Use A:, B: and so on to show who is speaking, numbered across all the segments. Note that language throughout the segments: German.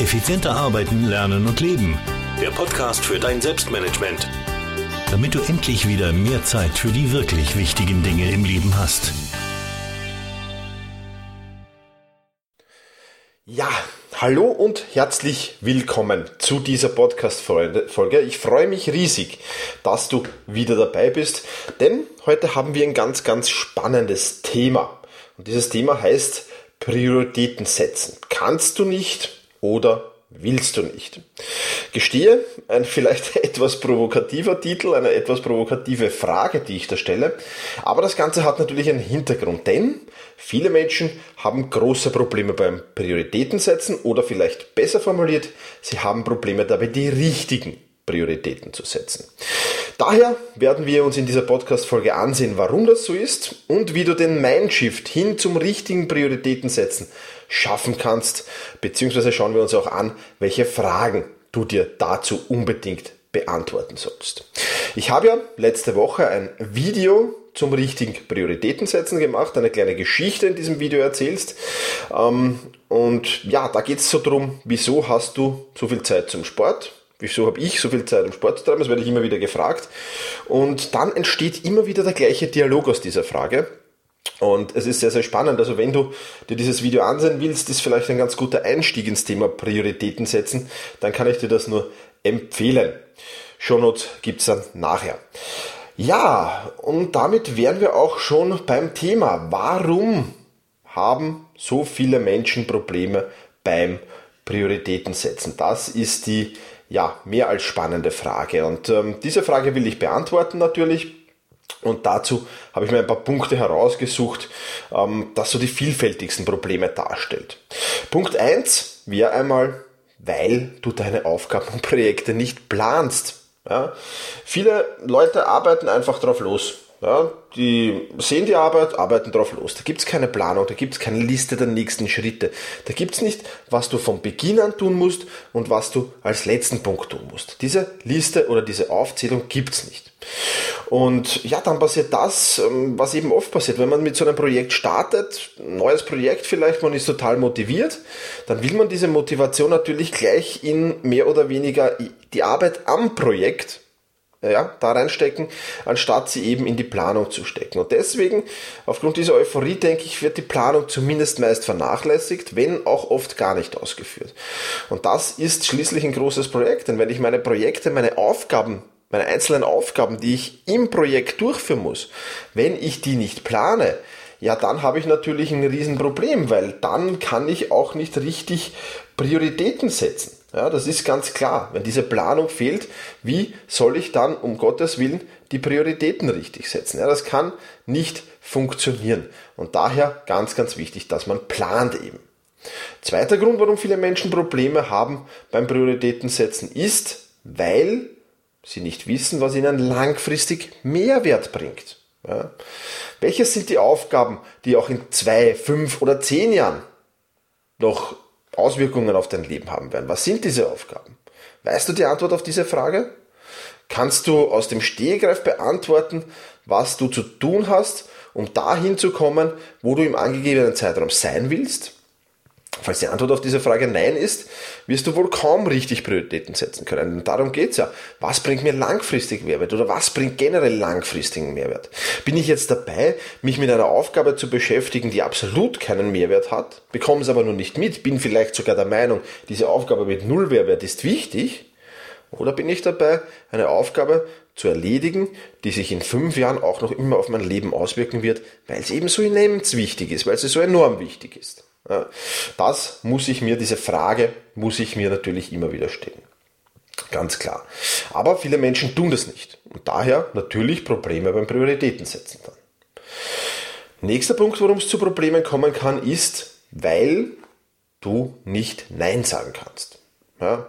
A: Effizienter arbeiten, lernen und leben. Der Podcast für dein Selbstmanagement. Damit du endlich wieder mehr Zeit für die wirklich wichtigen Dinge im Leben hast.
B: Ja, hallo und herzlich willkommen zu dieser Podcast-Folge. Ich freue mich riesig, dass du wieder dabei bist, denn heute haben wir ein ganz, ganz spannendes Thema. Und dieses Thema heißt Prioritäten setzen. Kannst du nicht oder willst du nicht? Gestehe, ein vielleicht etwas provokativer Titel, eine etwas provokative Frage, die ich da stelle. Aber das Ganze hat natürlich einen Hintergrund, denn viele Menschen haben große Probleme beim Prioritätensetzen oder vielleicht besser formuliert, sie haben Probleme dabei, die richtigen Prioritäten zu setzen. Daher werden wir uns in dieser Podcast-Folge ansehen, warum das so ist und wie du den Mindshift hin zum richtigen Prioritätensetzen schaffen kannst, beziehungsweise schauen wir uns auch an, welche Fragen du dir dazu unbedingt beantworten sollst. Ich habe ja letzte Woche ein Video zum richtigen Prioritätensetzen gemacht, eine kleine Geschichte in diesem Video erzählst. Ähm, und ja, da geht es so drum, wieso hast du so viel Zeit zum Sport? Wieso habe ich so viel Zeit, um Sport zu treiben? Das werde ich immer wieder gefragt. Und dann entsteht immer wieder der gleiche Dialog aus dieser Frage. Und es ist sehr, sehr spannend. Also wenn du dir dieses Video ansehen willst, ist vielleicht ein ganz guter Einstieg ins Thema Prioritäten setzen, dann kann ich dir das nur empfehlen. Shownotes gibt's dann nachher. Ja, und damit wären wir auch schon beim Thema. Warum haben so viele Menschen Probleme beim Prioritäten setzen? Das ist die ja, mehr als spannende Frage. Und ähm, diese Frage will ich beantworten natürlich. Und dazu habe ich mir ein paar Punkte herausgesucht, ähm, das so die vielfältigsten Probleme darstellt. Punkt 1 wäre einmal, weil du deine Aufgaben und Projekte nicht planst. Ja? Viele Leute arbeiten einfach drauf los. Ja, die sehen die Arbeit, arbeiten drauf los. Da gibt es keine Planung, da gibt es keine Liste der nächsten Schritte. Da gibt es nicht, was du von Beginn an tun musst und was du als letzten Punkt tun musst. Diese Liste oder diese Aufzählung gibt es nicht. Und ja, dann passiert das, ähm, was eben oft passiert. Wenn man mit so einem Projekt startet, neues Projekt vielleicht, man ist total motiviert, dann will man diese Motivation natürlich gleich in mehr oder weniger die Arbeit am Projekt ja, da reinstecken, anstatt sie eben in die Planung zu stecken. Und deswegen, aufgrund dieser Euphorie, denke ich, wird die Planung zumindest meist vernachlässigt, wenn auch oft gar nicht ausgeführt. Und das ist schließlich ein großes Projekt, denn wenn ich meine Projekte, meine Aufgaben meine einzelnen Aufgaben, die ich im Projekt durchführen muss, wenn ich die nicht plane, ja, dann habe ich natürlich ein Riesenproblem, weil dann kann ich auch nicht richtig Prioritäten setzen. Ja, das ist ganz klar. Wenn diese Planung fehlt, wie soll ich dann um Gottes Willen die Prioritäten richtig setzen? Ja, das kann nicht funktionieren. Und daher ganz, ganz wichtig, dass man plant eben. Zweiter Grund, warum viele Menschen Probleme haben beim Prioritätensetzen, ist, weil sie nicht wissen, was ihnen langfristig Mehrwert bringt. Ja. Welches sind die Aufgaben, die auch in zwei, fünf oder zehn Jahren noch Auswirkungen auf dein Leben haben werden. Was sind diese Aufgaben? Weißt du die Antwort auf diese Frage? Kannst du aus dem Stehgreif beantworten, was du zu tun hast, um dahin zu kommen, wo du im angegebenen Zeitraum sein willst? Falls die Antwort auf diese Frage Nein ist, wirst du wohl kaum richtig Prioritäten setzen können. Und darum geht's ja. Was bringt mir langfristig Mehrwert oder was bringt generell langfristigen Mehrwert? Bin ich jetzt dabei, mich mit einer Aufgabe zu beschäftigen, die absolut keinen Mehrwert hat, bekomme es aber nur nicht mit, bin vielleicht sogar der Meinung, diese Aufgabe mit Null Mehrwert ist wichtig, oder bin ich dabei, eine Aufgabe zu erledigen, die sich in fünf Jahren auch noch immer auf mein Leben auswirken wird, weil es eben so immens wichtig ist, weil sie so enorm wichtig ist. Das muss ich mir, diese Frage muss ich mir natürlich immer wieder stellen. Ganz klar. Aber viele Menschen tun das nicht. Und daher natürlich Probleme beim Prioritätensetzen dann. Nächster Punkt, warum es zu Problemen kommen kann, ist, weil du nicht Nein sagen kannst. Ja.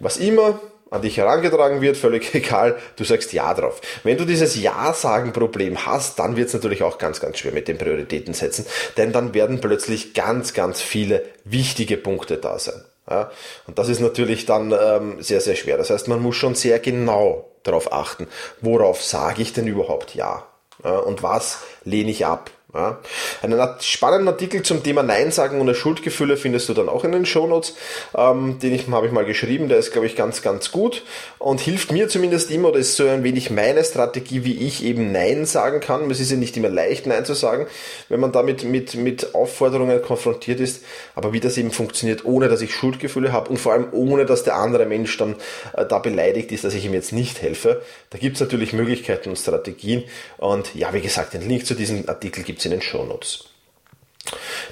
B: Was immer an dich herangetragen wird, völlig egal, du sagst Ja drauf. Wenn du dieses Ja-Sagen-Problem hast, dann wird es natürlich auch ganz, ganz schwer mit den Prioritäten setzen, denn dann werden plötzlich ganz, ganz viele wichtige Punkte da sein. Ja? Und das ist natürlich dann ähm, sehr, sehr schwer. Das heißt, man muss schon sehr genau darauf achten, worauf sage ich denn überhaupt Ja? ja? Und was lehne ich ab? Ja? Einen spannenden Artikel zum Thema Nein sagen ohne Schuldgefühle findest du dann auch in den Shownotes. Ähm, den habe ich mal geschrieben, der ist, glaube ich, ganz, ganz gut und hilft mir zumindest immer, oder ist so ein wenig meine Strategie, wie ich eben Nein sagen kann. Es ist ja nicht immer leicht, Nein zu sagen, wenn man damit mit, mit Aufforderungen konfrontiert ist, aber wie das eben funktioniert, ohne dass ich Schuldgefühle habe und vor allem ohne, dass der andere Mensch dann äh, da beleidigt ist, dass ich ihm jetzt nicht helfe. Da gibt es natürlich Möglichkeiten und Strategien und ja, wie gesagt, den Link zu diesem Artikel gibt es in den Shownotes.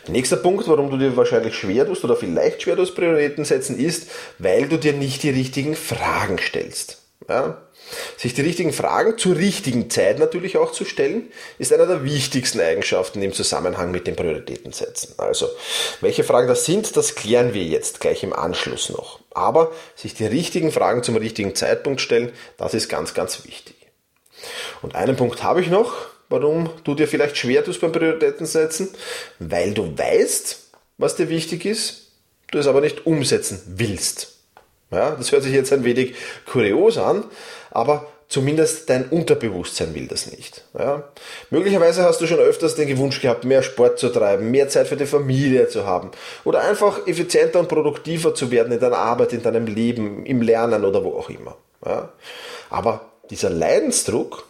B: Nächster Punkt, warum du dir wahrscheinlich schwer tust oder vielleicht schwer tust, Prioritäten setzen, ist, weil du dir nicht die richtigen Fragen stellst. Ja? Sich die richtigen Fragen zur richtigen Zeit natürlich auch zu stellen, ist einer der wichtigsten Eigenschaften im Zusammenhang mit den Prioritäten setzen. Also, welche Fragen das sind, das klären wir jetzt gleich im Anschluss noch. Aber sich die richtigen Fragen zum richtigen Zeitpunkt stellen, das ist ganz, ganz wichtig. Und einen Punkt habe ich noch, warum du dir vielleicht schwer tust beim Prioritäten setzen, weil du weißt, was dir wichtig ist, du es aber nicht umsetzen willst. Ja, das hört sich jetzt ein wenig kurios an, aber zumindest dein Unterbewusstsein will das nicht. Ja. Möglicherweise hast du schon öfters den Wunsch gehabt, mehr Sport zu treiben, mehr Zeit für die Familie zu haben oder einfach effizienter und produktiver zu werden in deiner Arbeit, in deinem Leben, im Lernen oder wo auch immer. Ja. Aber dieser Leidensdruck,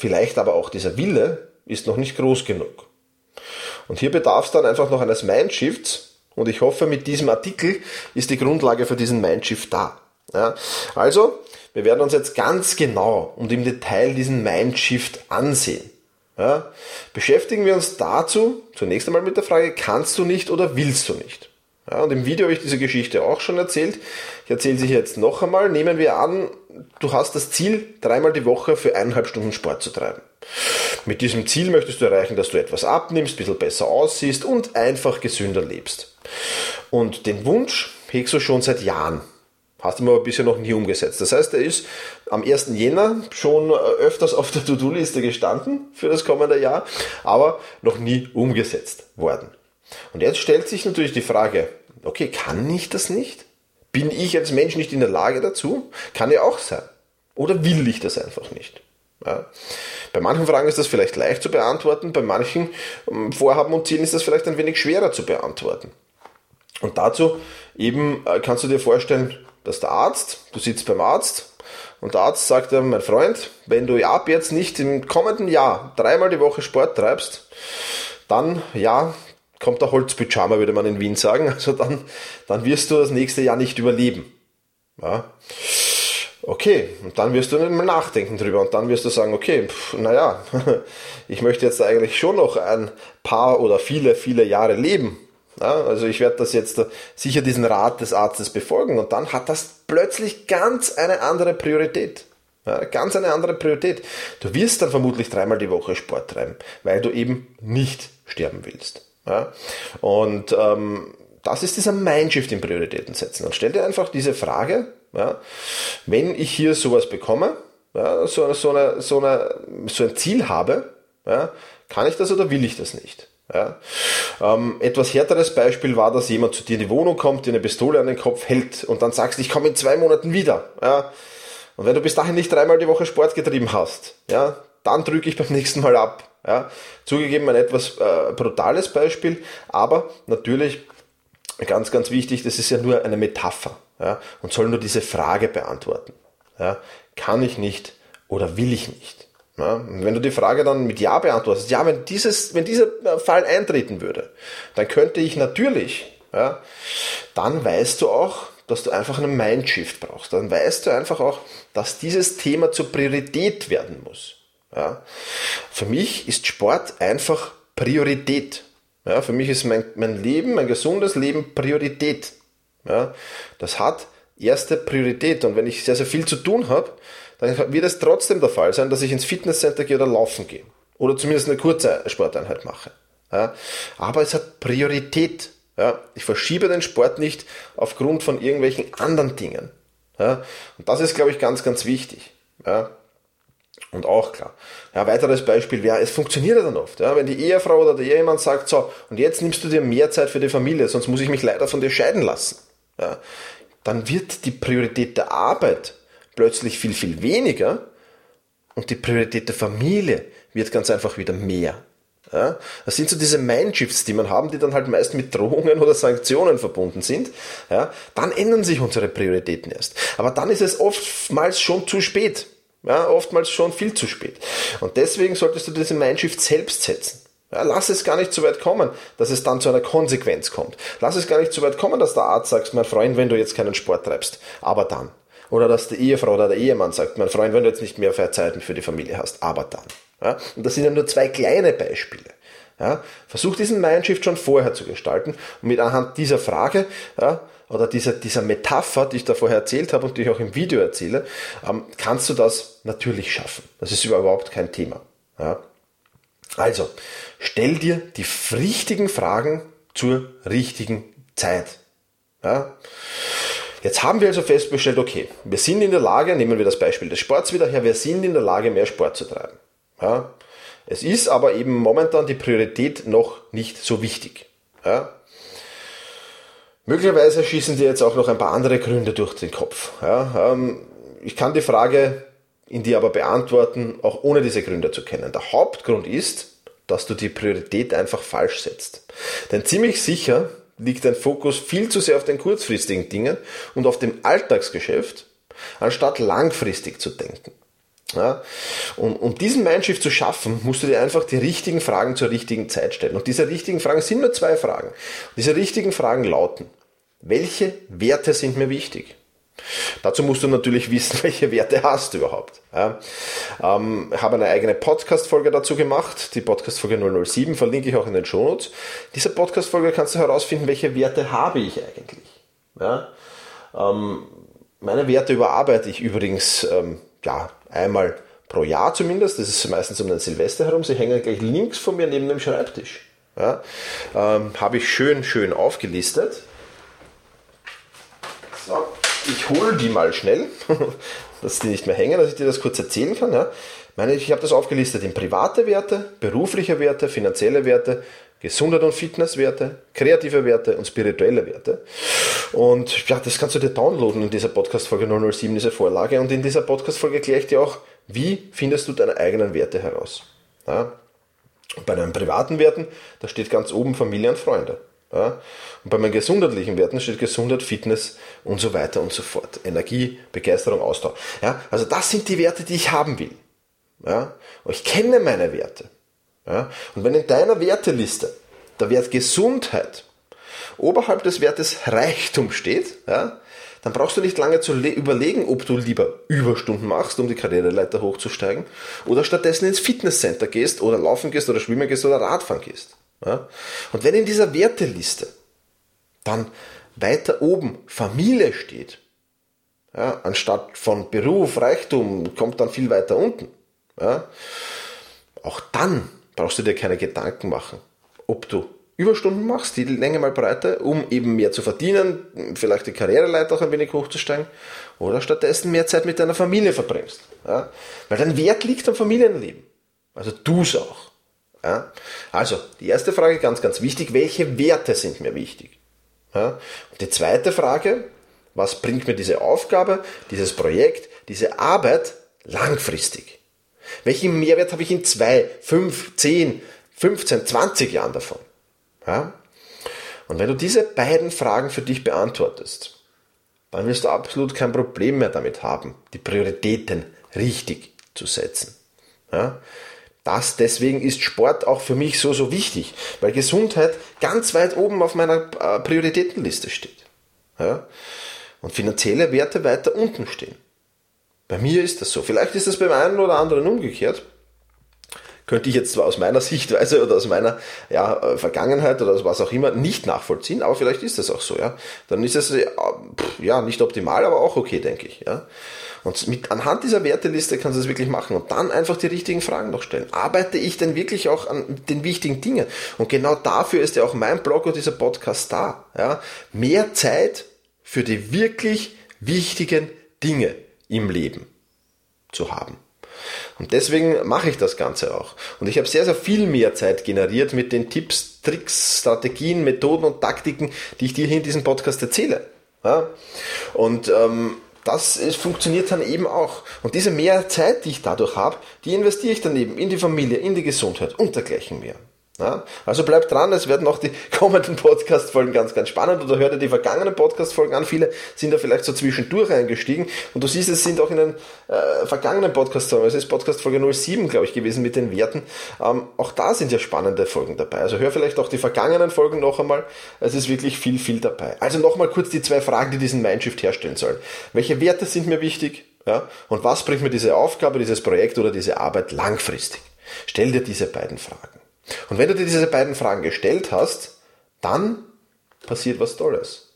B: vielleicht aber auch dieser Wille, ist noch nicht groß genug. Und hier bedarf es dann einfach noch eines Mindshifts, und ich hoffe, mit diesem Artikel ist die Grundlage für diesen Mindshift da. Ja, also, wir werden uns jetzt ganz genau und im Detail diesen Mindshift ansehen. Ja, beschäftigen wir uns dazu zunächst einmal mit der Frage, kannst du nicht oder willst du nicht? Ja, und im Video habe ich diese Geschichte auch schon erzählt. Ich erzähle sie jetzt noch einmal. Nehmen wir an, du hast das Ziel, dreimal die Woche für eineinhalb Stunden Sport zu treiben. Mit diesem Ziel möchtest du erreichen, dass du etwas abnimmst, ein bisschen besser aussiehst und einfach gesünder lebst. Und den Wunsch hegst du schon seit Jahren. Hast du aber bisher noch nie umgesetzt. Das heißt, er ist am 1. Jänner schon öfters auf der To-Do-Liste gestanden für das kommende Jahr, aber noch nie umgesetzt worden. Und jetzt stellt sich natürlich die Frage, okay, kann ich das nicht? Bin ich als Mensch nicht in der Lage dazu? Kann ja auch sein. Oder will ich das einfach nicht? Ja. Bei manchen Fragen ist das vielleicht leicht zu beantworten, bei manchen ähm, Vorhaben und Zielen ist das vielleicht ein wenig schwerer zu beantworten. Und dazu eben äh, kannst du dir vorstellen, dass der Arzt, du sitzt beim Arzt und der Arzt sagt dir, mein Freund, wenn du ab jetzt nicht im kommenden Jahr dreimal die Woche Sport treibst, dann ja, kommt der Holzpyjama, würde man in Wien sagen. Also dann, dann wirst du das nächste Jahr nicht überleben. Ja. Okay, und dann wirst du mal nachdenken drüber und dann wirst du sagen, okay, pff, naja, ich möchte jetzt eigentlich schon noch ein paar oder viele, viele Jahre leben. Ja, also ich werde das jetzt sicher diesen Rat des Arztes befolgen und dann hat das plötzlich ganz eine andere Priorität. Ja, ganz eine andere Priorität. Du wirst dann vermutlich dreimal die Woche Sport treiben, weil du eben nicht sterben willst. Ja? Und ähm, das ist dieser Mindshift in Prioritäten setzen. Und stell dir einfach diese Frage, ja, wenn ich hier sowas bekomme, ja, so, so, eine, so, eine, so ein Ziel habe, ja, kann ich das oder will ich das nicht? Ja. Ähm, etwas härteres Beispiel war, dass jemand zu dir in die Wohnung kommt, dir eine Pistole an den Kopf hält und dann sagst, ich komme in zwei Monaten wieder. Ja. Und wenn du bis dahin nicht dreimal die Woche Sport getrieben hast, ja, dann drücke ich beim nächsten Mal ab. Ja. Zugegeben ein etwas äh, brutales Beispiel, aber natürlich ganz, ganz wichtig, das ist ja nur eine Metapher ja, und soll nur diese Frage beantworten. Ja. Kann ich nicht oder will ich nicht? Ja, wenn du die Frage dann mit Ja beantwortest, ja, wenn, dieses, wenn dieser äh, Fall eintreten würde, dann könnte ich natürlich, ja, dann weißt du auch, dass du einfach einen Mindshift brauchst. Dann weißt du einfach auch, dass dieses Thema zur Priorität werden muss. Ja. Für mich ist Sport einfach Priorität. Ja, für mich ist mein, mein Leben, mein gesundes Leben Priorität. Ja, das hat erste Priorität. Und wenn ich sehr, sehr viel zu tun habe, dann wird es trotzdem der Fall sein, dass ich ins Fitnesscenter gehe oder laufen gehe. Oder zumindest eine kurze Sporteinheit mache. Ja, aber es hat Priorität. Ja, ich verschiebe den Sport nicht aufgrund von irgendwelchen anderen Dingen. Ja, und das ist, glaube ich, ganz, ganz wichtig. Ja, und auch klar. Ja, weiteres Beispiel wäre, es funktioniert ja dann oft. Ja, wenn die Ehefrau oder der Ehemann sagt, so, und jetzt nimmst du dir mehr Zeit für die Familie, sonst muss ich mich leider von dir scheiden lassen. Ja, dann wird die Priorität der Arbeit plötzlich viel, viel weniger und die Priorität der Familie wird ganz einfach wieder mehr. Ja, das sind so diese Mindshifts, die man haben, die dann halt meist mit Drohungen oder Sanktionen verbunden sind. Ja, dann ändern sich unsere Prioritäten erst. Aber dann ist es oftmals schon zu spät. Ja, oftmals schon viel zu spät. Und deswegen solltest du diese Mindshift selbst setzen. Ja, lass es gar nicht so weit kommen, dass es dann zu einer Konsequenz kommt. Lass es gar nicht so weit kommen, dass der Arzt sagt, mein Freund, wenn du jetzt keinen Sport treibst, aber dann. Oder dass die Ehefrau oder der Ehemann sagt, mein Freund, wenn du jetzt nicht mehr Zeit für die Familie hast, aber dann. Ja? Und das sind ja nur zwei kleine Beispiele. Ja? Versuch diesen Mindshift schon vorher zu gestalten und mit anhand dieser Frage ja, oder dieser, dieser Metapher, die ich da vorher erzählt habe und die ich auch im Video erzähle, ähm, kannst du das natürlich schaffen. Das ist überhaupt kein Thema. Ja? Also, stell dir die richtigen Fragen zur richtigen Zeit. Ja? Jetzt haben wir also festgestellt, okay, wir sind in der Lage, nehmen wir das Beispiel des Sports wieder her, wir sind in der Lage, mehr Sport zu treiben. Ja? Es ist aber eben momentan die Priorität noch nicht so wichtig. Ja? Möglicherweise schießen dir jetzt auch noch ein paar andere Gründe durch den Kopf. Ja? Ähm, ich kann die Frage in dir aber beantworten, auch ohne diese Gründe zu kennen. Der Hauptgrund ist, dass du die Priorität einfach falsch setzt. Denn ziemlich sicher liegt dein Fokus viel zu sehr auf den kurzfristigen Dingen und auf dem Alltagsgeschäft, anstatt langfristig zu denken. Ja? Und um diesen Mindshift zu schaffen, musst du dir einfach die richtigen Fragen zur richtigen Zeit stellen. Und diese richtigen Fragen sind nur zwei Fragen. Diese richtigen Fragen lauten, welche Werte sind mir wichtig? Dazu musst du natürlich wissen, welche Werte hast du überhaupt. Ja, ähm, habe eine eigene Podcast-Folge dazu gemacht, die Podcast-Folge 007, verlinke ich auch in den Shownotes. Diese Podcast-Folge kannst du herausfinden, welche Werte habe ich eigentlich. Ja, ähm, meine Werte überarbeite ich übrigens ähm, ja, einmal pro Jahr zumindest. Das ist meistens um den Silvester herum. Sie hängen gleich links von mir neben dem Schreibtisch. Ja, ähm, habe ich schön, schön aufgelistet. So, ich hole die mal schnell, dass die nicht mehr hängen, dass ich dir das kurz erzählen kann. Ja. Meine, ich habe das aufgelistet in private Werte, berufliche Werte, finanzielle Werte, Gesundheit und Fitnesswerte, kreative Werte und spirituelle Werte. Und ja, das kannst du dir downloaden in dieser Podcast-Folge 007, diese Vorlage. Und in dieser Podcast-Folge erkläre ich dir auch, wie findest du deine eigenen Werte heraus. Ja? bei deinen privaten Werten, da steht ganz oben Familie und Freunde. Ja? Und bei meinen gesundheitlichen Werten steht Gesundheit, Fitness und so weiter und so fort. Energie, Begeisterung, Ausdauer. Ja? Also das sind die Werte, die ich haben will. Ja? Und ich kenne meine Werte. Ja? Und wenn in deiner Werteliste der Wert Gesundheit oberhalb des Wertes Reichtum steht, ja, dann brauchst du nicht lange zu überlegen, ob du lieber Überstunden machst, um die Karriereleiter hochzusteigen, oder stattdessen ins Fitnesscenter gehst oder laufen gehst oder schwimmen gehst oder Radfahren gehst. Ja? Und wenn in dieser Werteliste dann weiter oben Familie steht, ja, anstatt von Beruf, Reichtum, kommt dann viel weiter unten. Ja, auch dann brauchst du dir keine Gedanken machen, ob du Überstunden machst, die Länge mal breiter, um eben mehr zu verdienen, vielleicht die Karriereleiter auch ein wenig hochzusteigen, oder stattdessen mehr Zeit mit deiner Familie verbringst. Ja? Weil dein Wert liegt am Familienleben. Also du es auch. Ja? Also, die erste Frage ganz, ganz wichtig, welche Werte sind mir wichtig? Ja? Und die zweite Frage, was bringt mir diese Aufgabe, dieses Projekt, diese Arbeit langfristig? Welchen Mehrwert habe ich in zwei, fünf, zehn, 15, 20 Jahren davon? Ja? Und wenn du diese beiden Fragen für dich beantwortest, dann wirst du absolut kein Problem mehr damit haben, die Prioritäten richtig zu setzen. Ja? Das, deswegen ist Sport auch für mich so, so wichtig, weil Gesundheit ganz weit oben auf meiner äh, Prioritätenliste steht. Ja? Und finanzielle Werte weiter unten stehen. Bei mir ist das so. Vielleicht ist das beim einen oder anderen umgekehrt. Könnte ich jetzt zwar aus meiner Sichtweise oder aus meiner ja, äh, Vergangenheit oder was auch immer nicht nachvollziehen, aber vielleicht ist das auch so, ja. Dann ist es äh, ja nicht optimal, aber auch okay, denke ich, ja. Und mit, anhand dieser Werteliste kannst du es wirklich machen und dann einfach die richtigen Fragen noch stellen. Arbeite ich denn wirklich auch an den wichtigen Dingen? Und genau dafür ist ja auch mein Blog und dieser Podcast da. Ja? Mehr Zeit für die wirklich wichtigen Dinge im Leben zu haben. Und deswegen mache ich das Ganze auch. Und ich habe sehr, sehr viel mehr Zeit generiert mit den Tipps, Tricks, Strategien, Methoden und Taktiken, die ich dir hier in diesem Podcast erzähle. Ja? Und ähm, das ist, funktioniert dann eben auch. Und diese mehr Zeit, die ich dadurch habe, die investiere ich dann eben in die Familie, in die Gesundheit und dergleichen mehr. Ja, also bleibt dran, es werden auch die kommenden Podcast-Folgen ganz, ganz spannend oder hört ihr die vergangenen Podcast-Folgen an. Viele sind da vielleicht so zwischendurch eingestiegen und du siehst, es sind auch in den äh, vergangenen Podcast-Folgen, es ist Podcast-Folge 07, glaube ich, gewesen mit den Werten. Ähm, auch da sind ja spannende Folgen dabei. Also hör vielleicht auch die vergangenen Folgen noch einmal. Es ist wirklich viel, viel dabei. Also nochmal kurz die zwei Fragen, die diesen Mindshift herstellen sollen. Welche Werte sind mir wichtig? Ja? Und was bringt mir diese Aufgabe, dieses Projekt oder diese Arbeit langfristig? Stell dir diese beiden Fragen. Und wenn du dir diese beiden Fragen gestellt hast, dann passiert was Tolles.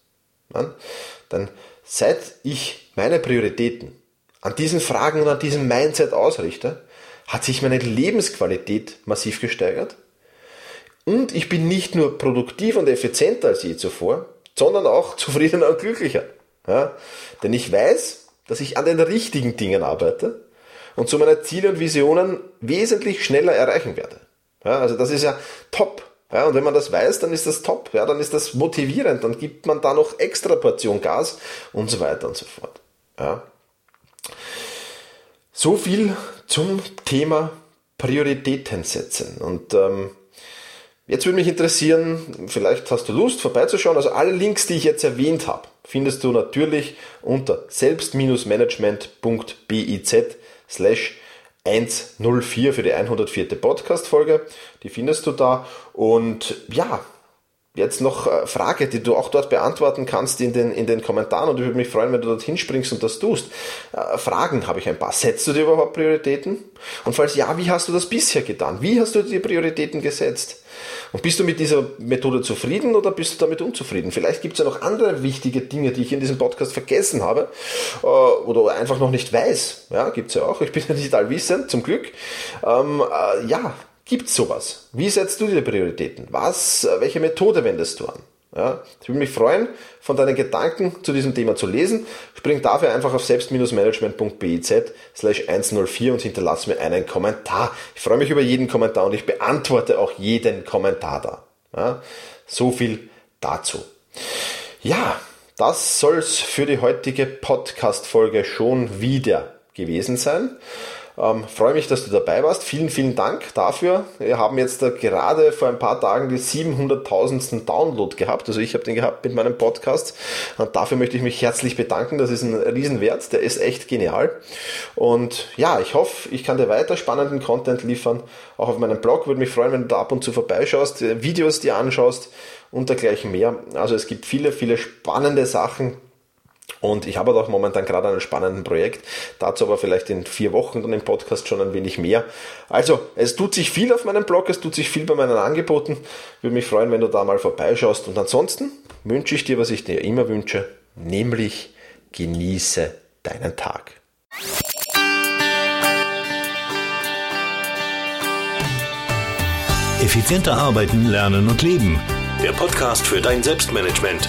B: Dann seit ich meine Prioritäten an diesen Fragen und an diesem Mindset ausrichte, hat sich meine Lebensqualität massiv gesteigert. Und ich bin nicht nur produktiv und effizienter als je zuvor, sondern auch zufriedener und glücklicher. Ja? Denn ich weiß, dass ich an den richtigen Dingen arbeite und so meine Ziele und Visionen wesentlich schneller erreichen werde. Ja, also das ist ja top. Ja, und wenn man das weiß, dann ist das top. Ja, dann ist das motivierend. Dann gibt man da noch extra Portion Gas und so weiter und so fort. Ja. So viel zum Thema Prioritäten setzen. Und ähm, jetzt würde mich interessieren, vielleicht hast du Lust vorbeizuschauen. Also alle Links, die ich jetzt erwähnt habe, findest du natürlich unter selbst-management.biz slash 104 für die 104. Podcast-Folge. Die findest du da. Und ja, jetzt noch eine Frage, die du auch dort beantworten kannst in den, in den Kommentaren. Und ich würde mich freuen, wenn du dorthin springst und das tust. Äh, Fragen habe ich ein paar. Setzt du dir überhaupt Prioritäten? Und falls ja, wie hast du das bisher getan? Wie hast du die Prioritäten gesetzt? Und bist du mit dieser Methode zufrieden oder bist du damit unzufrieden? Vielleicht gibt es ja noch andere wichtige Dinge, die ich in diesem Podcast vergessen habe äh, oder einfach noch nicht weiß. Ja, gibt es ja auch. Ich bin ja nicht allwissend, zum Glück. Ähm, äh, ja, gibt es sowas? Wie setzt du dir Prioritäten? Was, äh, welche Methode wendest du an? Ja, ich würde mich freuen, von deinen Gedanken zu diesem Thema zu lesen. Spring dafür einfach auf selbst-management.biz slash 104 und hinterlass mir einen Kommentar. Ich freue mich über jeden Kommentar und ich beantworte auch jeden Kommentar da. Ja, so viel dazu. Ja, das soll es für die heutige Podcast-Folge schon wieder gewesen sein. Ähm, freue mich, dass du dabei warst. Vielen, vielen Dank dafür. Wir haben jetzt äh, gerade vor ein paar Tagen die 700.000. Download gehabt. Also ich habe den gehabt mit meinem Podcast. Und dafür möchte ich mich herzlich bedanken. Das ist ein Riesenwert. Der ist echt genial. Und ja, ich hoffe, ich kann dir weiter spannenden Content liefern. Auch auf meinem Blog. Würde mich freuen, wenn du da ab und zu vorbeischaust, äh, Videos dir anschaust und dergleichen mehr. Also es gibt viele, viele spannende Sachen und ich habe auch momentan gerade ein spannendes Projekt, dazu aber vielleicht in vier Wochen dann im Podcast schon ein wenig mehr. Also, es tut sich viel auf meinem Blog, es tut sich viel bei meinen Angeboten. Würde mich freuen, wenn du da mal vorbeischaust. Und ansonsten wünsche ich dir, was ich dir immer wünsche, nämlich genieße deinen Tag.
A: Effizienter arbeiten, lernen und leben. Der Podcast für dein Selbstmanagement